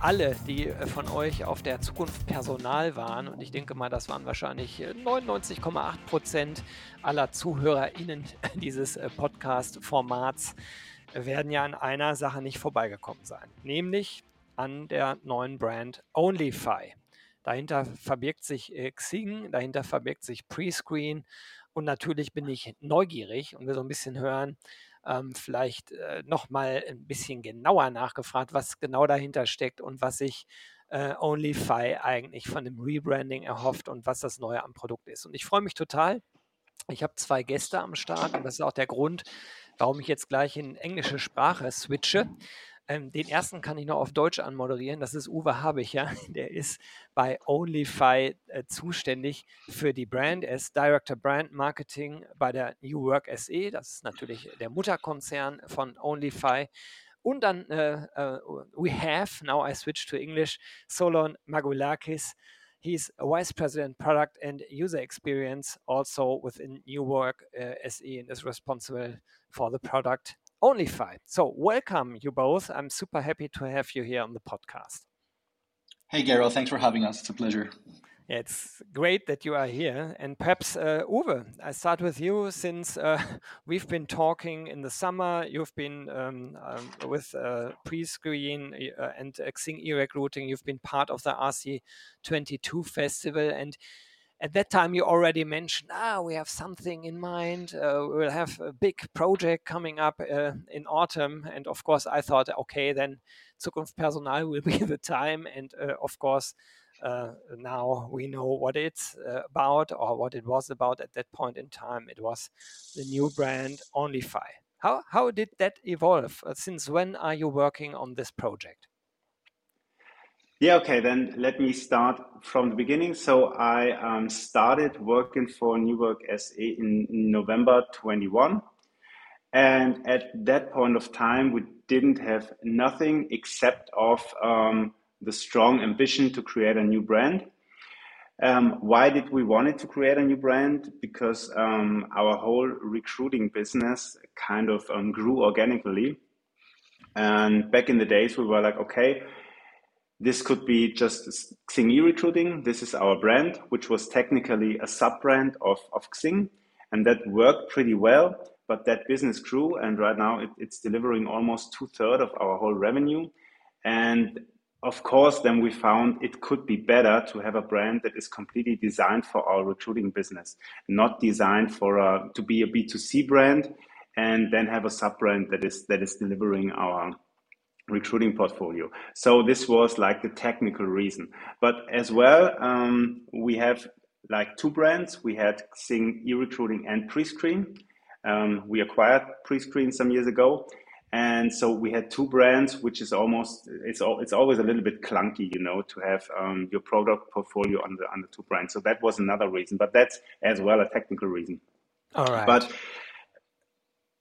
alle, die äh, von euch auf der Zukunft Personal waren, und ich denke mal, das waren wahrscheinlich 99,8 äh, Prozent aller ZuhörerInnen dieses äh, Podcast-Formats, werden ja an einer Sache nicht vorbeigekommen sein, nämlich an der neuen Brand OnlyFi. Dahinter verbirgt sich Xing, dahinter verbirgt sich Prescreen und natürlich bin ich neugierig und will so ein bisschen hören, ähm, vielleicht äh, nochmal ein bisschen genauer nachgefragt, was genau dahinter steckt und was sich äh, OnlyFi eigentlich von dem Rebranding erhofft und was das Neue am Produkt ist. Und ich freue mich total. Ich habe zwei Gäste am Start und das ist auch der Grund, warum ich jetzt gleich in englische Sprache switche. Ähm, den ersten kann ich noch auf Deutsch anmoderieren. Das ist Uwe Habicher. Der ist bei OnlyFi äh, zuständig für die Brand. Er ist Director Brand Marketing bei der New Work SE. Das ist natürlich der Mutterkonzern von OnlyFi. Und dann uh, uh, we have, now I switch to English, Solon Magulakis. He's a Vice President Product and User Experience also within New Work uh, SE and is responsible for the product Onlyfy. So, welcome you both. I'm super happy to have you here on the podcast. Hey, Gero, thanks for having us. It's a pleasure. Yeah, it's great that you are here. And perhaps, uh, Uwe, I start with you since uh, we've been talking in the summer. You've been um, um, with uh, Prescreen uh, and Xing e-recruiting. You've been part of the RC22 festival. And at that time you already mentioned ah we have something in mind uh, we'll have a big project coming up uh, in autumn. And of course i thought okay then zukunft personal will be the time. And uh, of course uh, now we know what it's uh, about or what it was about at that point in time. It was the new brand onlyfy how how did that evolve? Uh, since when are you working on this project yeah, okay, then let me start from the beginning. So I um, started working for New Work SE in November 21. And at that point of time, we didn't have nothing except of um, the strong ambition to create a new brand. Um, why did we wanted to create a new brand? Because um, our whole recruiting business kind of um, grew organically. And back in the days, we were like, okay, this could be just Xing e-recruiting. This is our brand, which was technically a sub brand of, of Xing. And that worked pretty well, but that business grew. And right now it, it's delivering almost two thirds of our whole revenue. And of course, then we found it could be better to have a brand that is completely designed for our recruiting business, not designed for a, to be a B2C brand and then have a sub brand that is, that is delivering our, recruiting portfolio. So this was like the technical reason. But as well, um, we have like two brands. We had Xing e-recruiting and Prescreen. Um, we acquired Prescreen some years ago. And so we had two brands, which is almost it's it's always a little bit clunky, you know, to have um, your product portfolio under under two brands. So that was another reason, but that's as well a technical reason. All right. But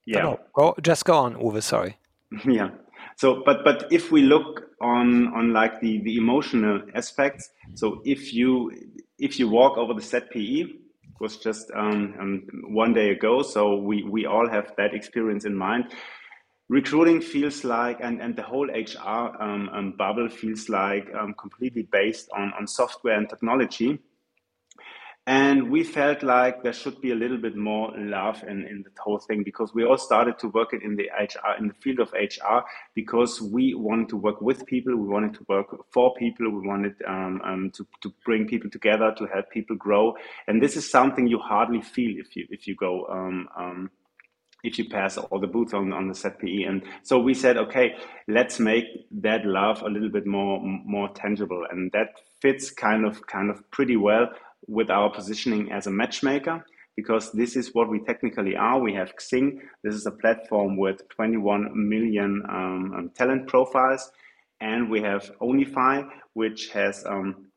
yeah, no, go just go on, Uwe. Sorry. yeah. So, but but if we look on on like the the emotional aspects, so if you if you walk over the set ZPE, was just um, um, one day ago, so we we all have that experience in mind. Recruiting feels like, and, and the whole HR um, um, bubble feels like um, completely based on, on software and technology. And we felt like there should be a little bit more love in, in the whole thing because we all started to work it in the HR, in the field of HR, because we wanted to work with people, we wanted to work for people, we wanted um, um, to, to bring people together, to help people grow. And this is something you hardly feel if you if you go um, um if you pass all the booths on, on the ZPE. And so we said, okay, let's make that love a little bit more more tangible. And that fits kind of kind of pretty well with our positioning as a matchmaker because this is what we technically are. We have Xing. This is a platform with 21 million um, um, talent profiles. And we have Onlyfy, which has um,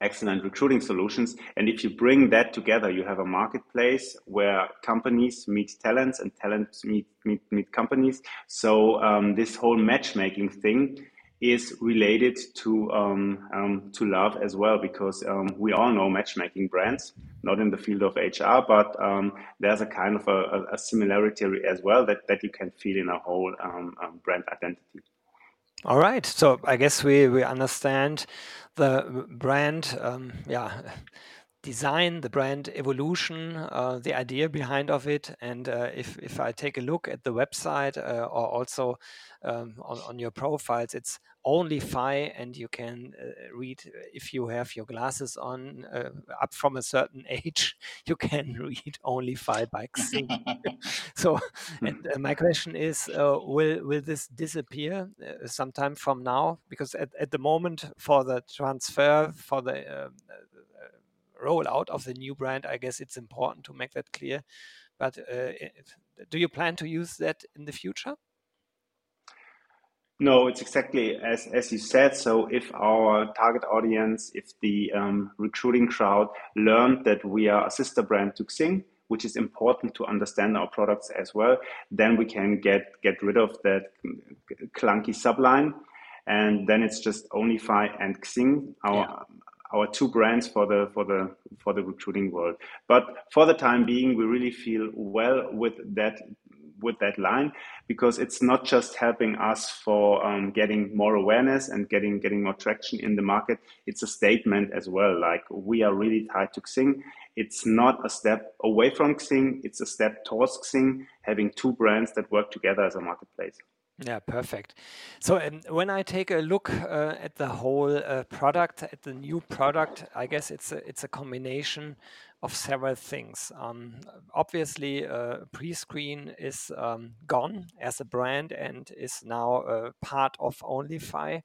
excellent recruiting solutions. And if you bring that together, you have a marketplace where companies meet talents and talents meet meet, meet companies. So um, this whole matchmaking thing is related to um, um, to love as well because um, we all know matchmaking brands, not in the field of HR, but um, there's a kind of a, a, similarity as well that, that you can feel in a whole um, um, brand identity. All right, so I guess we we understand the brand, yeah design, the brand evolution, uh, the idea behind of it. And uh, if, if I take a look at the website uh, or also um, on, on your profiles, it's Onlyfy and you can uh, read if you have your glasses on uh, up from a certain age, you can read Onlyfy by Xing. so and, uh, my question is, will, will this disappear sometime from now? Because at, at the moment for the transfer, for the rollout of the new brand, I guess it's important to make that clear. But uh, do you plan to use that in the future? No, it's exactly as, as you said. So, if our target audience, if the um, recruiting crowd learned that we are a sister brand to Xing, which is important to understand our products as well, then we can get get rid of that clunky subline, and then it's just Onlyfy and Xing, our yeah our two brands for the for the for the recruiting world. But for the time being, we really feel well with that with that line because it's not just helping us for um, getting more awareness and getting getting more traction in the market. It's a statement as well. Like we are really tied to Xing. It's not a step away from Xing. It's a step towards Xing. Having two brands that work together as a marketplace. Yeah, perfect. So um, when I take a look uh, at the whole uh, product, at the new product, I guess it's a, it's a combination of several things. Um, obviously, uh, Prescreen is um, gone as a brand and is now uh, part of Onlyfy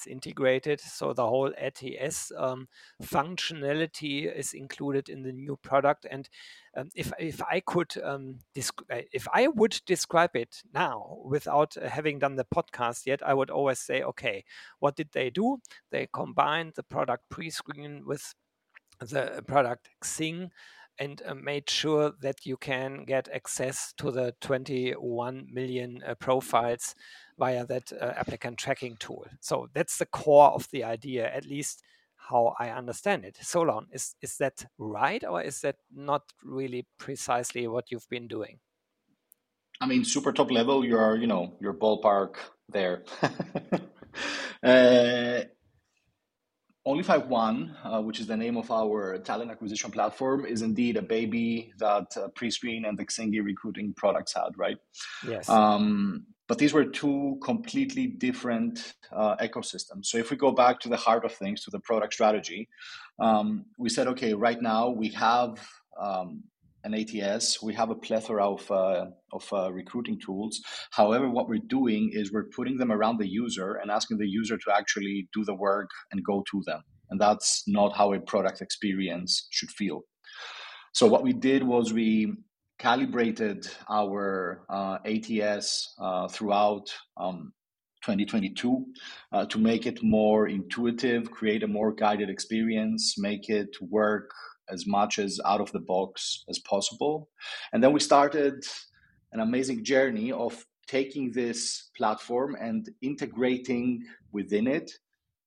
it's integrated. So the whole ATS um, functionality is included in the new product. And um, if if I could um, uh, if I would describe it now without uh, having done the podcast yet, I would always say, okay, what did they do? They combined the product Prescreen with the product Xing and uh, made sure that you can get access to the 21 million uh, profiles via that uh, applicant tracking tool. So that's the core of the idea, at least how I understand it. Solon, is is that right, or is that not really precisely what you've been doing? I mean, super top level. You're, you know, your ballpark there. Onlyfy One, uh, which is the name of our talent acquisition platform, is indeed a baby that uh, Prescreen and the Xing e-recruiting products had, right? Yes. Um, but these were two completely different uh, ecosystems. So if we go back to the heart of things, to the product strategy, um, we said, okay, right now we have um, an ATS, we have a plethora of, uh, of uh, recruiting tools. However, what we're doing is we're putting them around the user and asking the user to actually do the work and go to them. And that's not how a product experience should feel. So what we did was we calibrated our uh, ATS uh, throughout um, 2022 uh, to make it more intuitive, create a more guided experience, make it work as much as out of the box as possible. And then we started an amazing journey of taking this platform and integrating within it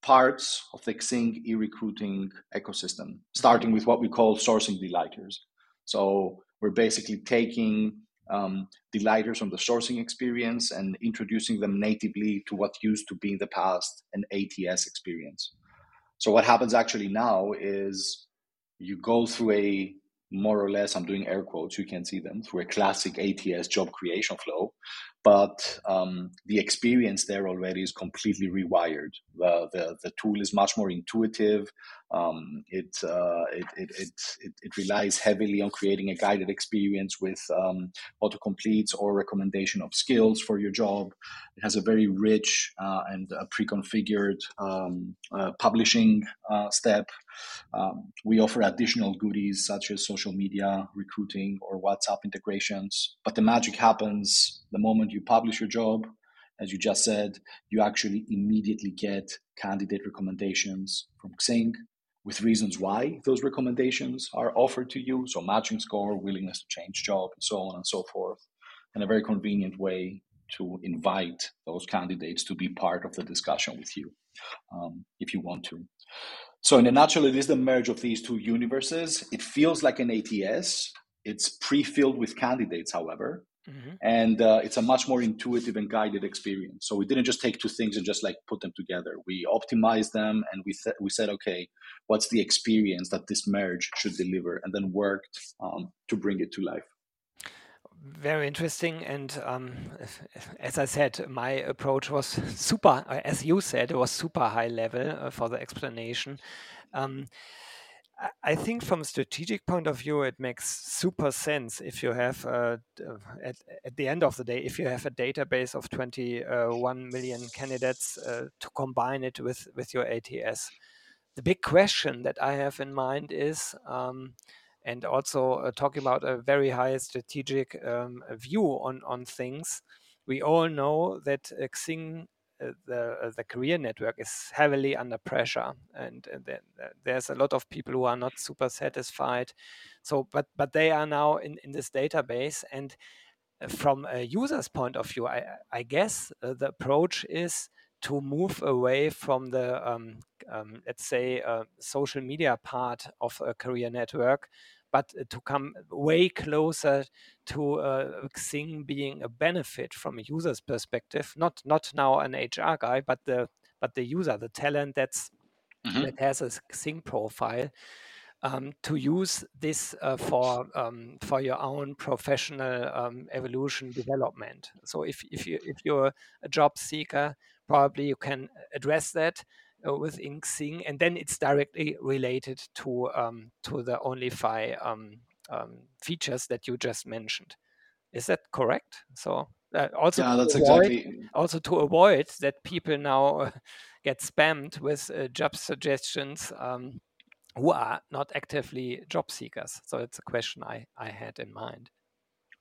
parts of the Xing e-recruiting ecosystem, starting with what we call sourcing delighters. So we're basically taking um, delighters from the sourcing experience and introducing them natively to what used to be in the past an ATS experience. So what happens actually now is you go through a more or less, I'm doing air quotes, you can see them, through a classic ATS job creation flow. But um, the experience there already is completely rewired. The, the, the tool is much more intuitive. Um, it, uh, it, it, it, it, relies heavily on creating a guided experience with um, autocompletes or recommendation of skills for your job. It has a very rich uh, and uh, pre-configured um, uh, publishing uh, step. Um, we offer additional goodies such as social media, recruiting, or WhatsApp integrations. But the magic happens the moment you publish your job as you just said, you actually immediately get candidate recommendations from Xing with reasons why those recommendations are offered to you. So matching score, willingness to change job, and so on and so forth, and a very convenient way to invite those candidates to be part of the discussion with you um, if you want to. So, in a nutshell, it is the merge of these two universes. It feels like an ATS. It's pre filled with candidates, however, mm-hmm. and uh, it's a much more intuitive and guided experience. So, we didn't just take two things and just like put them together. We optimized them and we, th- we said, okay, what's the experience that this merge should deliver, and then worked um, to bring it to life very interesting. And um, as I said, my approach was super, as you said, it was super high level uh, for the explanation. Um, I think from a strategic point of view, it makes super sense if you have, uh, at, at the end of the day, if you have a database of 21 uh, candidates uh, to combine it with, with your ATS. The big question that I have in mind is um, and also uh, talking about a very high strategic um, view on on things. We all know that uh, Xing, uh, the uh, the career network, is heavily under pressure, and there's a lot of people who are not super satisfied. So, but but they are now in in this database, and uh, from a user's point of view, I I guess uh, the approach is to move away from the um, um, let's say uh, social media part of a career network but to come way closer to uh, Xing being a benefit from a user's perspective, not not now an HR guy, but the but the user, the talent that's mm-hmm. that has a Xing profile. Um, to use this uh, for um, for your own professional um, evolution development. So if if you if you're a job seeker, probably you can address that uh, with Xing, and then it's directly related to um, to the Onlyfy um, um, features that you just mentioned. Is that correct? So uh, also yeah, that's avoid, exactly also to avoid that people now uh, get spammed with uh, job suggestions um, who are not actively job seekers. So it's a question I I had in mind.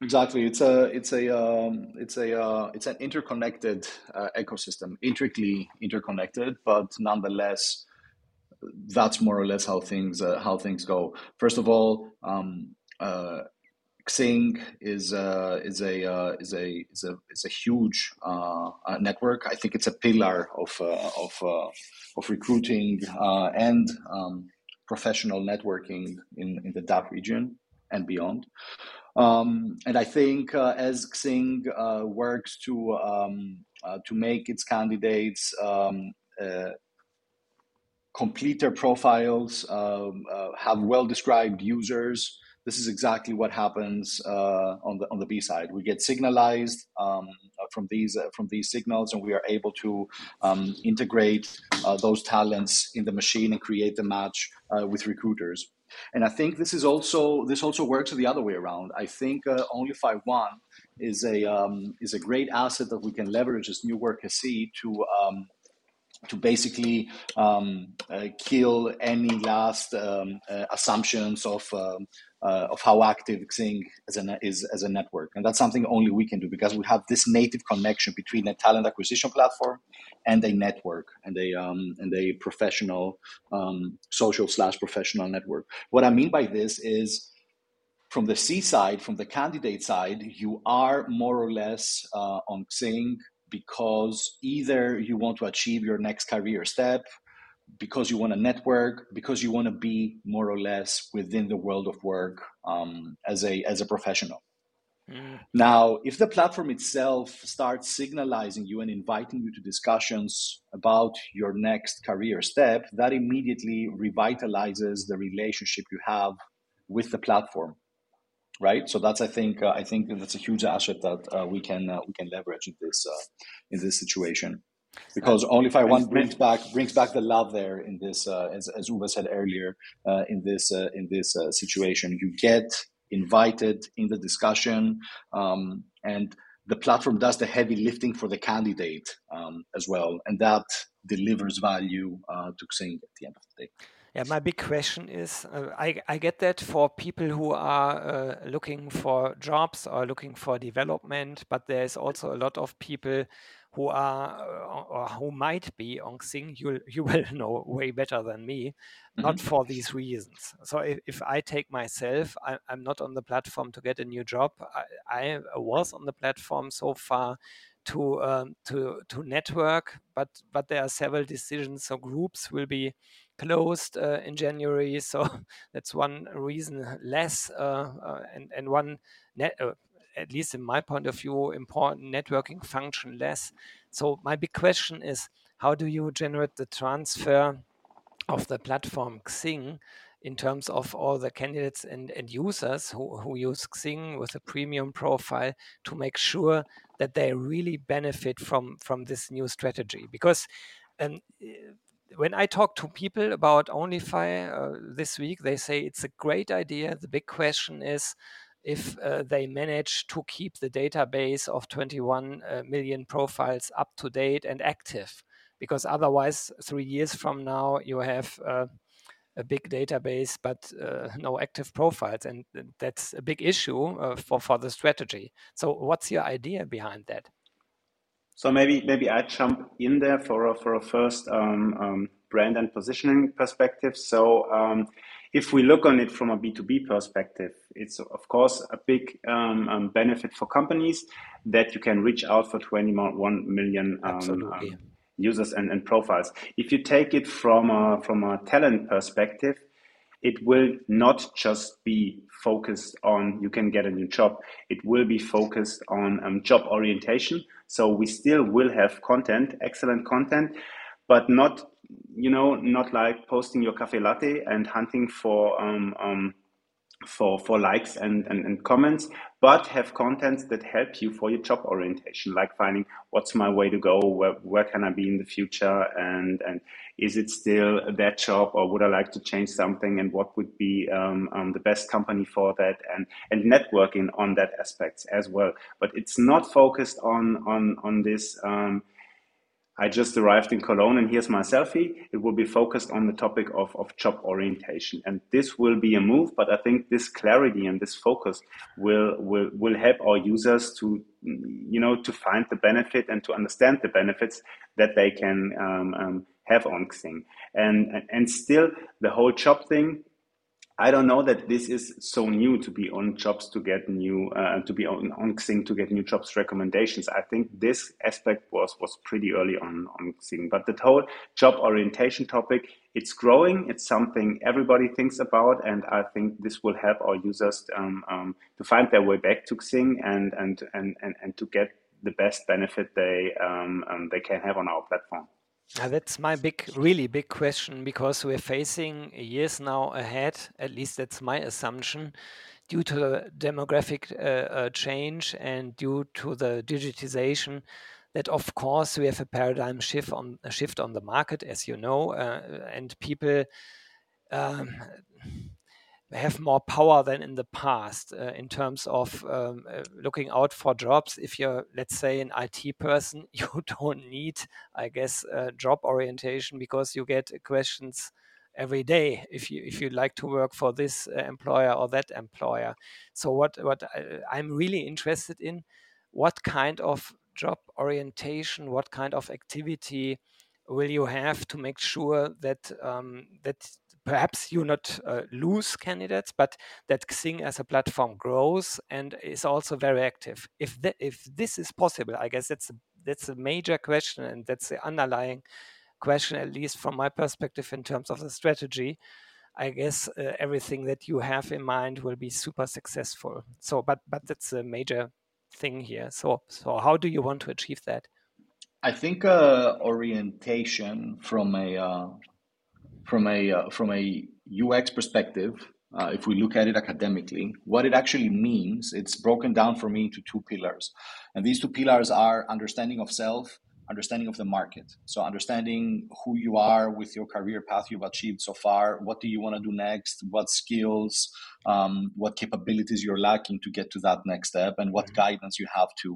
Exactly, it's a it's a um, it's a uh, it's an interconnected uh, ecosystem, intricately interconnected, but nonetheless, that's more or less how things uh, how things go. First of all, um, uh, Xing is uh, is a uh, is a is a is a huge uh, uh network. I think it's a pillar of uh, of of recruiting and um, professional networking in in the DACH region and beyond. Um, and I think uh, as Xing uh, works to um, uh, to make its candidates um, uh, complete their profiles, um, uh, have well described users, this is exactly what happens uh, on the on the B side. We get signalized um, from these from these signals, and we are able to um, integrate those talents in the machine and create the match with recruiters. And I think this is also this also works the other way around. I think uh, Onlyfy One is a um, is a great asset that we can leverage as New Work SE to um, to basically um, uh, kill any last um, uh, assumptions of um, uh, of how active Xing as a, is as a network, and that's something only we can do because we have this native connection between a talent acquisition platform and a network and a um, and a professional um, social slash professional network. What I mean by this is. From the C side, from the candidate side, you are more or less uh, on Xing because either you want to achieve your next career step, because you want to network, because you want to be more or less within the world of work um, as a as a professional. Mm. Now, if the platform itself starts signalizing you and inviting you to discussions about your next career step, that immediately revitalizes the relationship you have with the platform right? So that's I think uh, I think that's a huge asset that uh, we can uh, we can leverage in this uh, in this situation. Because Onlyfy One brings back brings back the love there in this, uh, as, as Uwe said earlier, uh, in this in this situation. You get invited in the discussion, um, and the platform does the heavy lifting for the candidate um, as well, and that delivers value to Xing at the end of the day. Yeah, my big question is uh, I, I get that for people who are uh, looking for jobs or looking for development, but there's also a lot of people who are or who might be on Xing, you you will know way better than me, mm-hmm. not for these reasons. So if, if I take myself, I, am not on the platform to get a new job. I, I was on the platform so far to um, to to network, but but there are several decisions. So groups will be closed uh, in January, so that's one reason less, uh, uh, and and one net, uh, at least in my point of view, important networking function less. So my big question is, how do you generate the transfer of the platform Xing in terms of all the candidates and, and users who, who use Xing with a premium profile to make sure that they really benefit from from this new strategy because um, when I talk to people about Onlyfy uh, this week, they say it's a great idea. The big question is if uh, they manage to keep the database of 21 uh, million profiles up to date and active, because otherwise, three years from now, you have uh, a big database but uh, no active profiles, and that's a big issue uh, for for the strategy. So, what's your idea behind that? So maybe maybe I jump in there for a, for a first um, um, brand and positioning perspective. So um, if we look on it from a B2B perspective, it's of course a big um, um, benefit for companies that you can reach out for 21 million um, users and, and profiles. If you take it from a, from a talent perspective, it will not just be focused on you can get a new job. It will be focused on um, job orientation. So we still will have content, excellent content, but not you know not like posting your cafe latte and hunting for um, um, for for likes and, and, and comments but have contents that help you for your job orientation like finding what's my way to go where, where can i be in the future and and is it still that job or would i like to change something and what would be um, um, the best company for that and and networking on that aspects as well. But it's not focused on on on this um, I just arrived in Cologne and here's my selfie. It will be focused on the topic of, of job orientation. And this will be a move, but I think this clarity and this focus will, will, will help our users to, you know, to find the benefit and to understand the benefits that they can um, um, have on Xing. And, and still the whole job thing, I don't know that this is so new to be on jobs to get new uh, to be on, on Xing to get new jobs recommendations. I think this aspect was was pretty early on on Xing, but the whole job orientation topic it's growing. It's something everybody thinks about, and I think this will help our users um, um, to find their way back to Xing and and and and, and to get the best benefit they um, um they can have on our platform. Uh, that's my big, really big question because we're facing years now ahead, at least that's my assumption, due to the demographic uh, uh, change and due to the digitization. That of course we have a paradigm shift on shift on the market, as you know, uh, and people um, have more power than in the past uh, in terms of um, uh, looking out for jobs. If you're, let's say, an IT person, you don't need, I guess, uh, job orientation because you get questions every day if you if you like to work for this uh, employer or that employer. So what what I, I'm really interested in, what kind of job orientation, what kind of activity will you have to make sure that um, that perhaps you not uh, lose candidates, but that Xing as a platform grows and is also very active. If th- if this is possible, I guess that's a, that's a major question, and that's the underlying question, at least from my perspective, in terms of the strategy. I guess uh, everything that you have in mind will be super successful. So, but but that's a major thing here. So, so how do you want to achieve that? I think uh, orientation from a uh, from a uh, from a UX perspective, uh, if we look at it academically, what it actually means, it's broken down for me into two pillars, and these two pillars are understanding of self, understanding of the market. So understanding who you are with your career path you've achieved so far. What do you want to do next? What skills, um, what capabilities you're lacking to get to that next step, and what mm-hmm. guidance you have to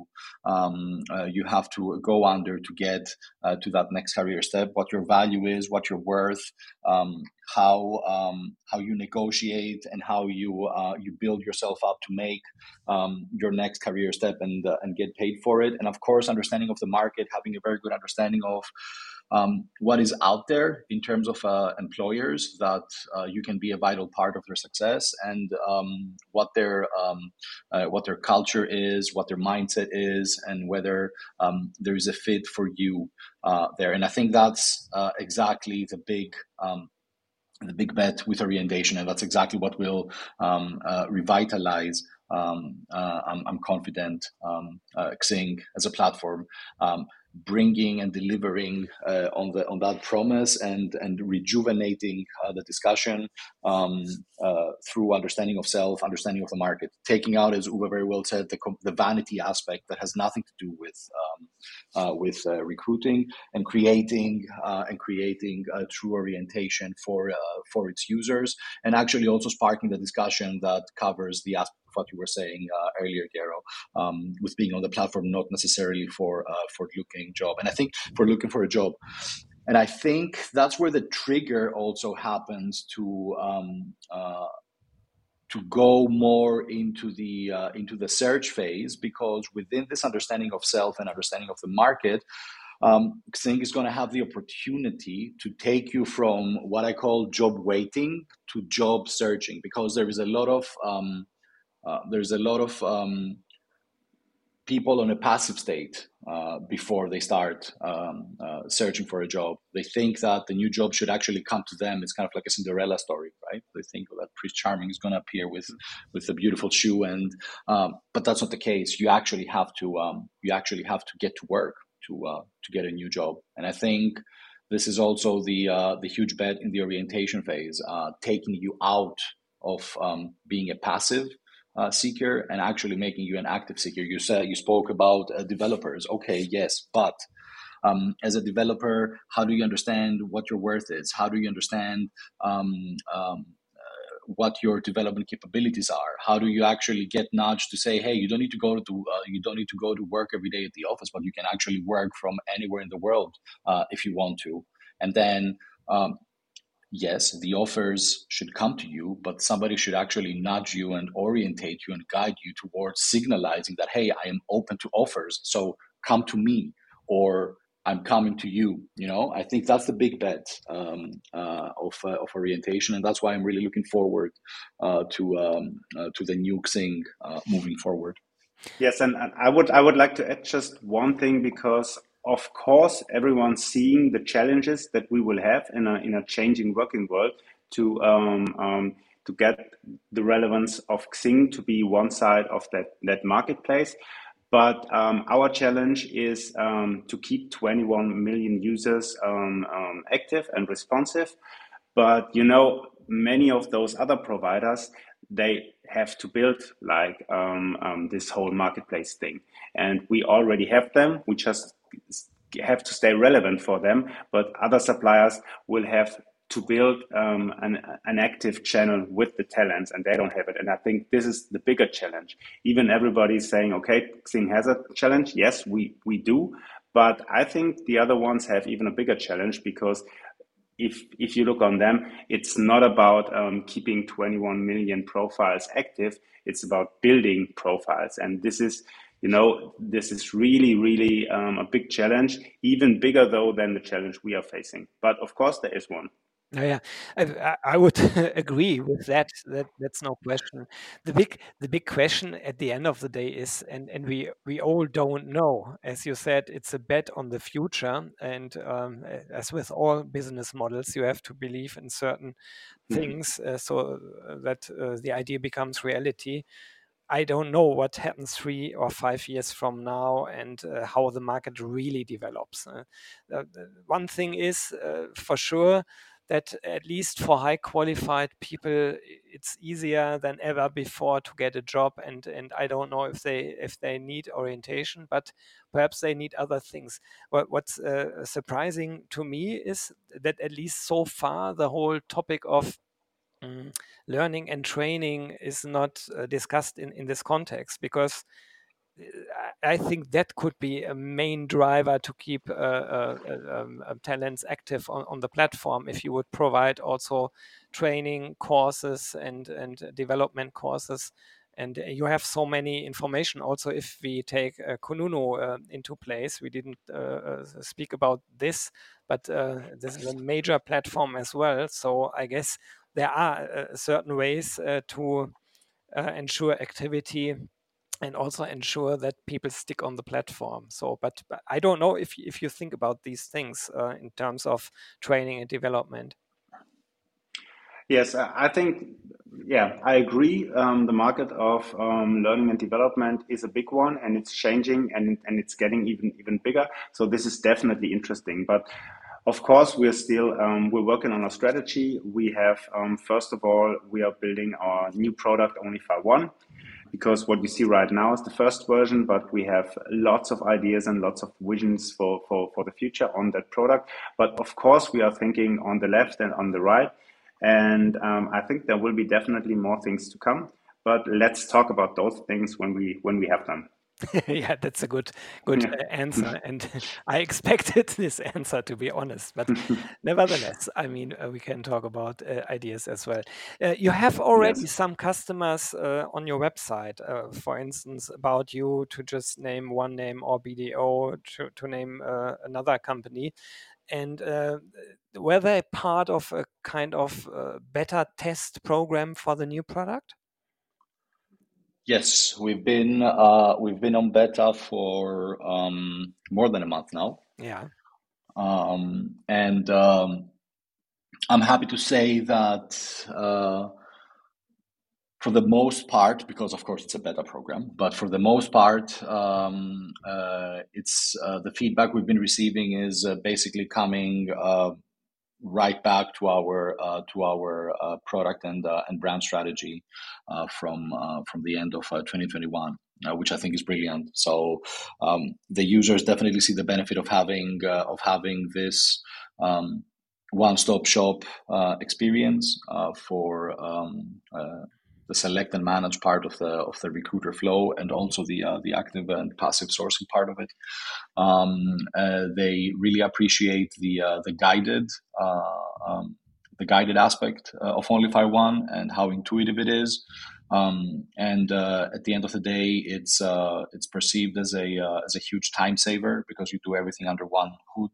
um, uh, you have to go under to get uh, to that next career step. What your value is, what you're worth, um, how um, how you negotiate, and how you uh, you build yourself up to make um, your next career step and uh, and get paid for it. And of course, understanding of the market, having a very good understanding of um, what is out there in terms of uh, employers that uh, you can be a vital part of their success and um, what their um, uh, what their culture is, what their mindset is, and whether um, there is a fit for you uh, there. And I think that's uh, exactly the big um, the big bet with orientation, and that's exactly what will um, uh, revitalize. Um, uh, I'm, I'm, confident um, uh, Xing as a platform bringing and delivering uh, on the on that promise and and rejuvenating uh, the discussion um, uh, through understanding of self, understanding of the market, taking out, as Uwe very well said, the, the vanity aspect that has nothing to do with um, uh, with uh, recruiting and creating uh, and creating a true orientation for for its users, and actually also sparking the discussion that covers the aspect of what you were saying uh, earlier, Gero, um, with being on the platform, not necessarily for uh, for looking job. And I think for looking for a job, and I think that's where the trigger also happens to um, uh, to go more into the uh, into the search phase because within this understanding of self and understanding of the market. Um, Xing is going to have the opportunity to take you from what I call job waiting to job searching because there is a lot of um, uh, there's a lot of um, people on a passive state uh, before they start um, uh, searching for a job. They think that the new job should actually come to them. It's kind of like a Cinderella story, right? They think that Prince Charming is going to appear with with a beautiful shoe, and um, but that's not the case. You actually have to um, you actually have to get to work to uh, to get a new job. And I think this is also the uh, the huge bet in the orientation phase, uh, taking you out of um, being a passive uh, seeker and actually making you an active seeker. You said you spoke about uh, developers. Okay, yes, but um, as a developer, how do you understand what your worth is? How do you understand um, um, uh, what your development capabilities are? How do you actually get nudged to say, "Hey, you don't need to go to uh, you don't need to go to work every day at the office, but you can actually work from anywhere in the world uh, if you want to." And then um, yes, the offers should come to you, but somebody should actually nudge you and orientate you and guide you towards signalizing that, hey, I am open to offers. So come to me or I'm coming to you. You know, I think that's the big bet um, uh, of, uh, of orientation, and that's why I'm really looking forward uh, to um, uh, to the new Xing uh, moving forward. Yes, and, and I would I would like to add just one thing because of course, everyone's seeing the challenges that we will have in a, in a changing working world to um, um, to get the relevance of Xing to be one side of that, that marketplace. But um, our challenge is um, to keep 21 million users um, um, active and responsive. But you know, many of those other providers they have to build like this whole marketplace thing, and we already have them. We just have to stay relevant for them, but other suppliers will have to build um, an, an active channel with the talents and they don't have it. And I think this is the bigger challenge. Even everybody's saying, okay, Xing has a challenge. Yes, we, we do. But I think the other ones have even a bigger challenge because if if you look on them, it's not about um, keeping 21 million profiles active. It's about building profiles, and this is you know, this is really, really um, a big challenge, even bigger though than the challenge we are facing. But of course, there is one. Yeah, I, I would agree with that. That that's no question. The big the big question at the end of the day is, and and we we all don't know. As you said, it's a bet on the future, and um, as with all business models, you have to believe in certain mm-hmm. things uh, so that uh, the idea becomes reality. I don't know what happens three or five years from now and uh, how the market really develops. Uh, one thing is uh, for sure that at least for high qualified people, it's easier than ever before to get a job. And and I don't know if they if they need orientation, but perhaps they need other things. What, what's uh, surprising to me is that at least so far the whole topic of um, learning and training is not uh, discussed in, in this context because I think that could be a main driver to keep uh, uh, um, um, talents active on, on the platform. If you would provide also training courses and and development courses, and you have so many information. Also, if we take uh, Kununu uh, into place, we didn't uh, uh speak about this, but uh, this is a major platform as well. So I guess there are certain ways to ensure activity and also ensure that people stick on the platform. So, but, but I don't know if if you think about these things uh, in terms of training and development. Yes, I think yeah, I agree. Um, the market of um, learning and development is a big one, and it's changing, and and it's getting even even bigger. So this is definitely interesting, but. Of course, we're still um, we're working on our strategy. We have um, first of all we are building our new product Onlyfy One, because what you see right now is the first version, but we have lots of ideas and lots of visions for, for, for the future on that product. But of course, we are thinking on the left and on the right. And um, I think there will be definitely more things to come. But let's talk about those things when we when we have them. yeah, that's a good good yeah. Uh, answer, and I expected this answer to be honest. But nevertheless, I mean, uh, we can talk about uh, ideas as well. Uh, you have already yes. some customers uh, on your website, uh, for instance, about you to just name one name or BDO to, to name another company. And were they part of a kind of beta test program for the new product? Yes, we've been uh, we've been on beta for um, more than a month now. Yeah. Um, and um, I'm happy to say that uh, for the most part, because of course it's a beta program, but for the most part, um, uh, it's uh, the feedback we've been receiving is uh, basically coming uh, right back to our uh, to our uh, product and uh, and brand strategy uh, from uh, from the end of 2021. which I think is brilliant. So um, the users definitely see the benefit of having of having this um, one-stop shop experience for um, the select and manage part of the of the recruiter flow and also the uh, the active and passive sourcing part of it. Um, uh, they really appreciate the uh, the guided uh, um, the guided aspect uh, of Onlyfy One and how intuitive it is. Um, and uh, at the end of the day, it's it's perceived as a as a huge time saver because you do everything under one hood.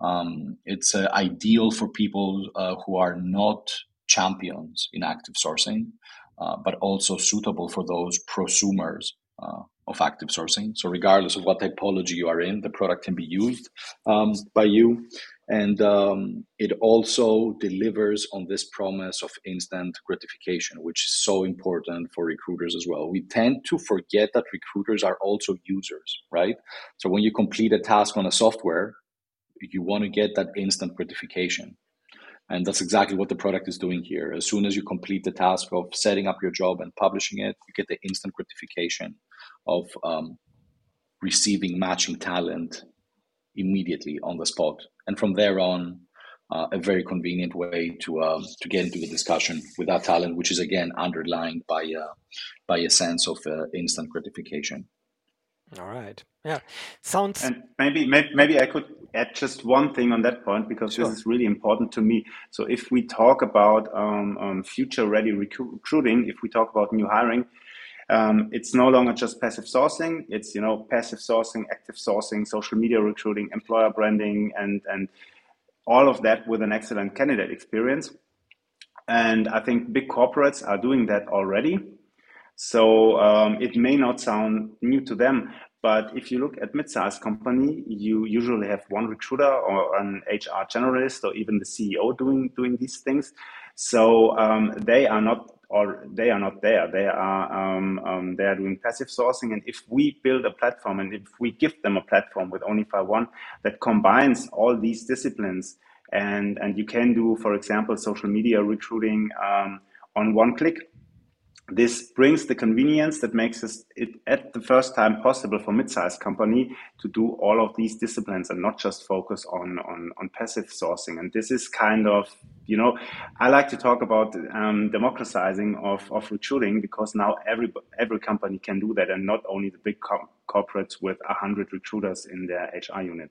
Um, it's ideal for people who are not champions in active sourcing uh, but also suitable for those prosumers uh, of active sourcing. So, regardless of what typology you are in, the product can be used um, by you. And um, it also delivers on this promise of instant gratification, which is so important for recruiters as well. We tend to forget that recruiters are also users, right? So, when you complete a task on a software, you want to get that instant gratification. And that's exactly what the product is doing here. As soon as you complete the task of setting up your job and publishing it, you get the instant gratification of um, receiving matching talent immediately on the spot. And from there on, uh, a very convenient way to uh, to get into the discussion with that talent, which is again underlined by uh, by a sense of uh, instant gratification. All right. Yeah. Sounds. And maybe, maybe, maybe I could add just one thing on that point because sure. this is really important to me. So if we talk about um, um, future-ready recruiting, if we talk about new hiring, um, it's no longer just passive sourcing. It's you know passive sourcing, active sourcing, social media recruiting, employer branding, and and all of that with an excellent candidate experience. And I think big corporates are doing that already. So um, it may not sound new to them, but if you look at mid-sized company, you usually have one recruiter or an HR generalist or even the CEO doing doing these things. So um, they are not or they are not there. They are um, um, they are doing passive sourcing. And if we build a platform and if we give them a platform with Onlyfy One that combines all these disciplines and and you can do, for example, social media recruiting um, on one click. This brings the convenience that makes it at the first time possible for mid-sized company to do all of these disciplines and not just focus on, on, on passive sourcing. And this is kind of, you know, I like to talk about um, democratizing of, of recruiting because now every every company can do that, and not only the big co- corporates with a hundred recruiters in their HR unit.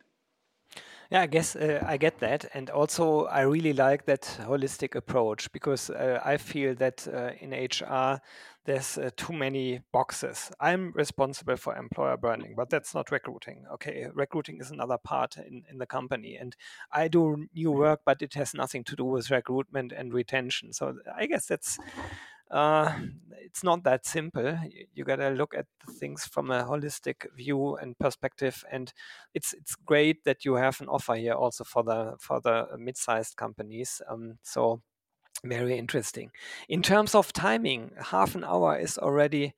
Yeah, I guess uh, I get that. And also, I really like that holistic approach because uh, I feel that uh, in HR, there's uh, too many boxes. I'm responsible for employer branding, but that's not recruiting. Okay, recruiting is another part in, in the company. And I do new work, but it has nothing to do with recruitment and retention. So I guess that's uh, it's not that simple. You, you got to look at things from a holistic view and perspective, and it's it's great that you have an offer here also for the for the mid-sized companies. Um, so very interesting. In terms of timing, half an hour is already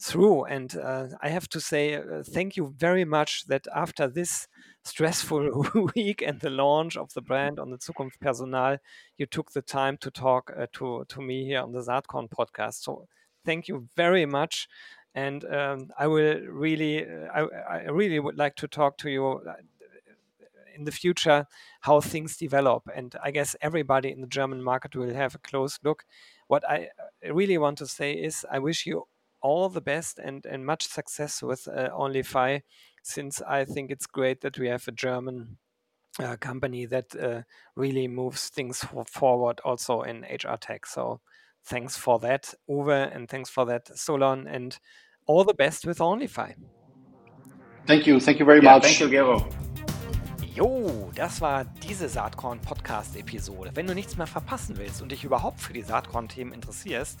through, and uh, I have to say uh, thank you very much that after this stressful week and the launch of the brand on the Zukunft Personal, you took the time to talk uh, to to me here on the Saatkorn podcast. So thank you very much, and um, I will really, uh, I, I, really would like to talk to you uh, in the future how things develop. And I guess everybody in the German market will have a close look. What I uh, really want to say is I wish you all the best and, and much success with uh, onlyfy since I think it's great that we have a German uh, company that uh, really moves things forward also in HR tech. So thanks for that, Uwe, and thanks for that, Solon, and all the best with onlyfy. Thank you. Thank you very yeah, much. Thank you, Gero. Jo, das war diese Saatkorn Podcast Episode. Wenn du nichts mehr verpassen willst und dich überhaupt für die Saatkorn Themen interessierst,